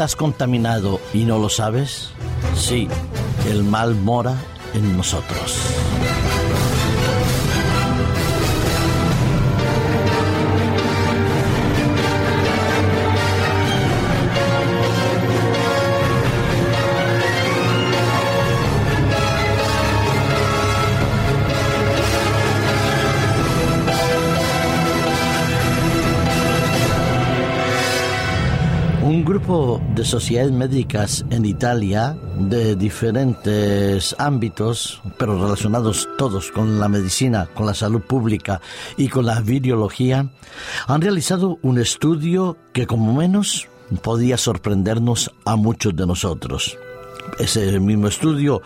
estás contaminado y no lo sabes? Sí, el mal mora en nosotros. De sociedades médicas en Italia de diferentes ámbitos, pero relacionados todos con la medicina, con la salud pública y con la virología, han realizado un estudio que como menos podía sorprendernos a muchos de nosotros. Ese mismo estudio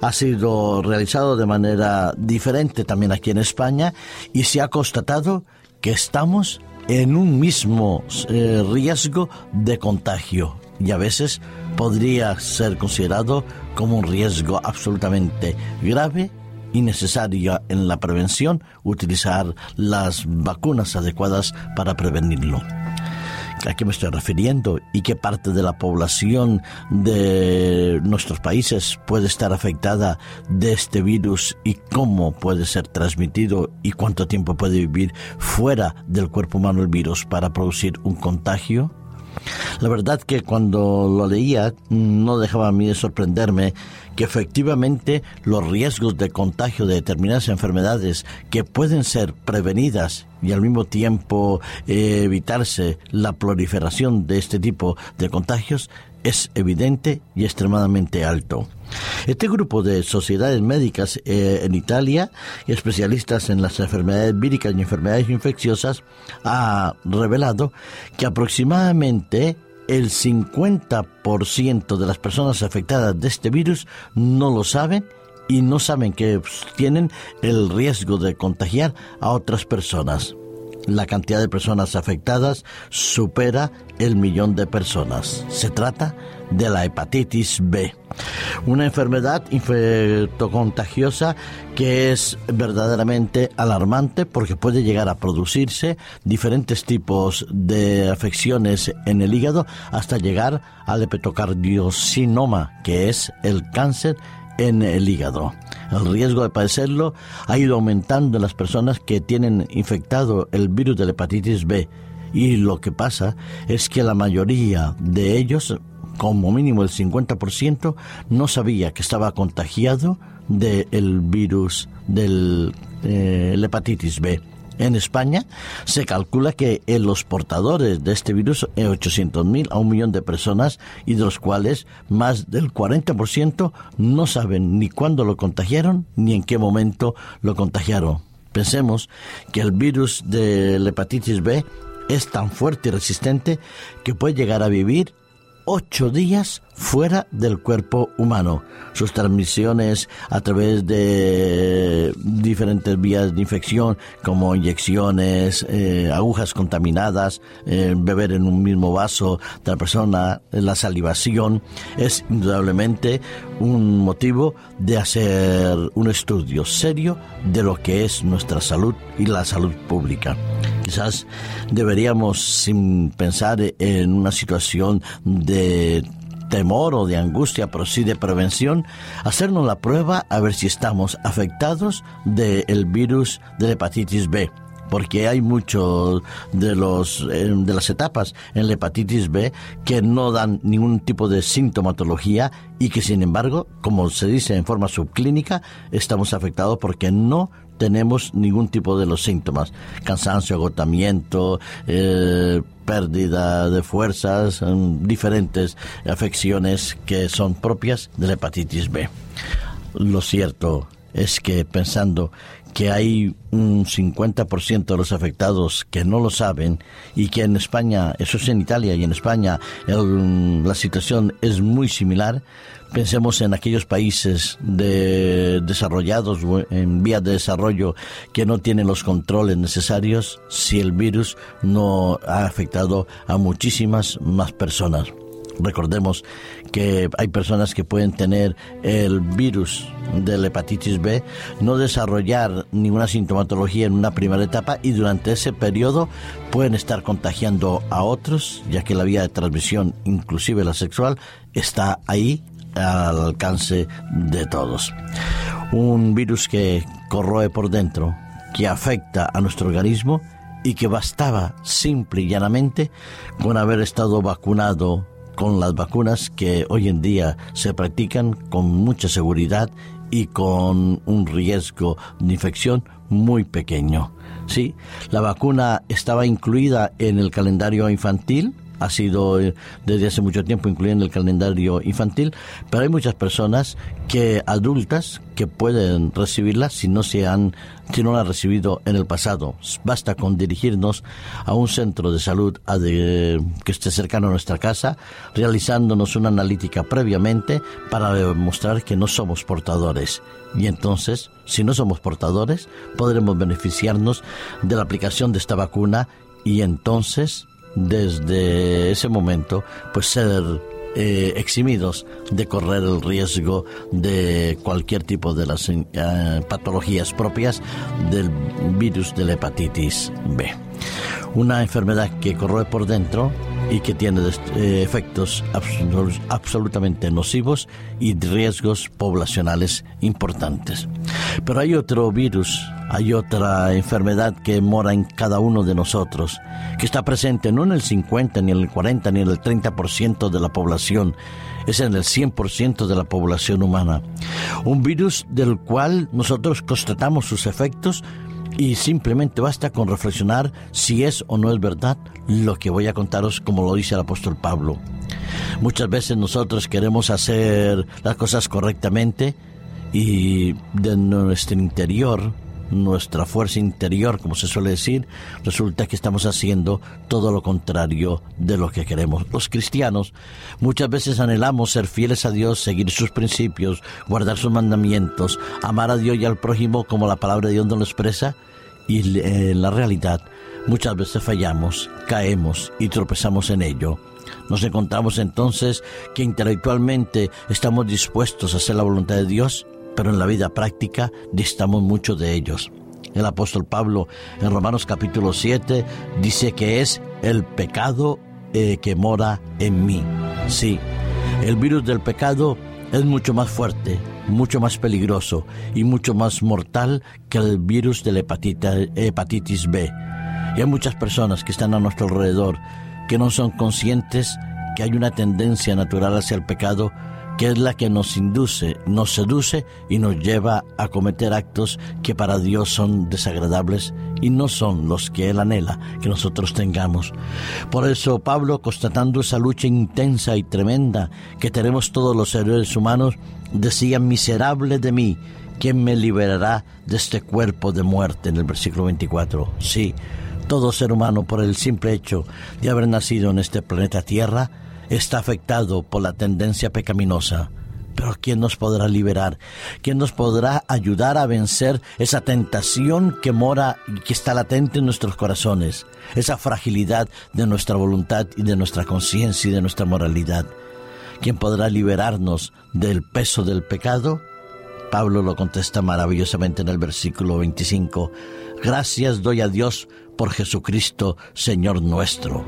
ha sido realizado de manera diferente también aquí en España y se ha constatado que estamos en un mismo eh, riesgo de contagio y a veces podría ser considerado como un riesgo absolutamente grave y necesario en la prevención utilizar las vacunas adecuadas para prevenirlo a qué me estoy refiriendo y qué parte de la población de nuestros países puede estar afectada de este virus y cómo puede ser transmitido y cuánto tiempo puede vivir fuera del cuerpo humano el virus para producir un contagio. La verdad que cuando lo leía no dejaba a mí de sorprenderme que efectivamente los riesgos de contagio de determinadas enfermedades que pueden ser prevenidas y al mismo tiempo eh, evitarse la proliferación de este tipo de contagios es evidente y extremadamente alto. Este grupo de sociedades médicas eh, en Italia, especialistas en las enfermedades víricas y enfermedades infecciosas, ha revelado que aproximadamente el 50% de las personas afectadas de este virus no lo saben y no saben que tienen el riesgo de contagiar a otras personas. La cantidad de personas afectadas supera el millón de personas. Se trata de la hepatitis B, una enfermedad infectocontagiosa que es verdaderamente alarmante porque puede llegar a producirse diferentes tipos de afecciones en el hígado hasta llegar al hepatocardiosinoma, que es el cáncer en el hígado. El riesgo de padecerlo ha ido aumentando en las personas que tienen infectado el virus de la hepatitis B. Y lo que pasa es que la mayoría de ellos, como mínimo el 50%, no sabía que estaba contagiado del virus de eh, la hepatitis B. En España se calcula que en los portadores de este virus hay 800.000 a un millón de personas y de los cuales más del 40% no saben ni cuándo lo contagiaron ni en qué momento lo contagiaron. Pensemos que el virus de la hepatitis B es tan fuerte y resistente que puede llegar a vivir ocho días fuera del cuerpo humano. Sus transmisiones a través de diferentes vías de infección, como inyecciones, eh, agujas contaminadas, eh, beber en un mismo vaso de la persona, la salivación, es indudablemente un motivo de hacer un estudio serio de lo que es nuestra salud y la salud pública. Quizás deberíamos, sin pensar en una situación de temor o de angustia, pero sí de prevención, hacernos la prueba a ver si estamos afectados del virus de la hepatitis B porque hay muchos de los eh, de las etapas en la hepatitis B que no dan ningún tipo de sintomatología y que sin embargo, como se dice en forma subclínica, estamos afectados porque no tenemos ningún tipo de los síntomas. Cansancio, agotamiento, eh, pérdida de fuerzas, diferentes afecciones que son propias de la hepatitis B. Lo cierto es que pensando que hay un 50% de los afectados que no lo saben y que en España, eso es en Italia y en España la situación es muy similar, Pensemos en aquellos países de desarrollados en vías de desarrollo que no tienen los controles necesarios si el virus no ha afectado a muchísimas más personas. Recordemos que hay personas que pueden tener el virus de la hepatitis B, no desarrollar ninguna sintomatología en una primera etapa y durante ese periodo pueden estar contagiando a otros, ya que la vía de transmisión, inclusive la sexual, está ahí al alcance de todos. Un virus que corroe por dentro, que afecta a nuestro organismo y que bastaba simple y llanamente con haber estado vacunado con las vacunas que hoy en día se practican con mucha seguridad y con un riesgo de infección muy pequeño. Sí, la vacuna estaba incluida en el calendario infantil, ha sido eh, desde hace mucho tiempo incluida en el calendario infantil, pero hay muchas personas que adultas que pueden recibirla si no se han si no la han recibido en el pasado. Basta con dirigirnos a un centro de salud que esté cercano a nuestra casa, realizándonos una analítica previamente para demostrar que no somos portadores. Y entonces, si no somos portadores, podremos beneficiarnos de la aplicación de esta vacuna y entonces desde ese momento pues ser eh, eximidos de correr el riesgo de cualquier tipo de las eh, patologías propias del virus de la hepatitis B. Una enfermedad que corroe por dentro y que tiene eh, efectos absolutamente nocivos y riesgos poblacionales importantes. Pero hay otro virus, hay otra enfermedad que mora en cada uno de nosotros, que está presente no en el 50, ni en el 40, ni en el 30% de la población, es en el 100% de la población humana. Un virus del cual nosotros constatamos sus efectos y simplemente basta con reflexionar si es o no es verdad lo que voy a contaros como lo dice el apóstol Pablo. Muchas veces nosotros queremos hacer las cosas correctamente y de nuestro interior nuestra fuerza interior, como se suele decir, resulta que estamos haciendo todo lo contrario de lo que queremos. Los cristianos muchas veces anhelamos ser fieles a Dios, seguir sus principios, guardar sus mandamientos, amar a Dios y al prójimo como la palabra de Dios nos lo expresa, y en la realidad muchas veces fallamos, caemos y tropezamos en ello. Nos encontramos entonces que intelectualmente estamos dispuestos a hacer la voluntad de Dios, pero en la vida práctica distamos mucho de ellos. El apóstol Pablo en Romanos capítulo 7 dice que es el pecado eh, que mora en mí. Sí, el virus del pecado es mucho más fuerte, mucho más peligroso y mucho más mortal que el virus de la hepatitis B. Y hay muchas personas que están a nuestro alrededor que no son conscientes que hay una tendencia natural hacia el pecado que es la que nos induce, nos seduce y nos lleva a cometer actos que para Dios son desagradables y no son los que Él anhela que nosotros tengamos. Por eso Pablo, constatando esa lucha intensa y tremenda que tenemos todos los seres humanos, decía, miserable de mí, ¿quién me liberará de este cuerpo de muerte? En el versículo 24. Sí, todo ser humano por el simple hecho de haber nacido en este planeta Tierra, está afectado por la tendencia pecaminosa. Pero ¿quién nos podrá liberar? ¿Quién nos podrá ayudar a vencer esa tentación que mora y que está latente en nuestros corazones? Esa fragilidad de nuestra voluntad y de nuestra conciencia y de nuestra moralidad. ¿Quién podrá liberarnos del peso del pecado? Pablo lo contesta maravillosamente en el versículo 25. Gracias doy a Dios por Jesucristo, Señor nuestro.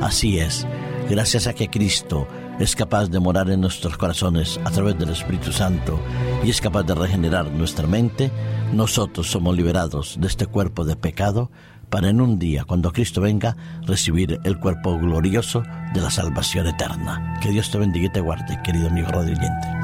Así es gracias a que Cristo es capaz de morar en nuestros corazones a través del Espíritu Santo y es capaz de regenerar nuestra mente, nosotros somos liberados de este cuerpo de pecado para en un día, cuando Cristo venga, recibir el cuerpo glorioso de la salvación eterna. Que Dios te bendiga y te guarde, querido amigo radio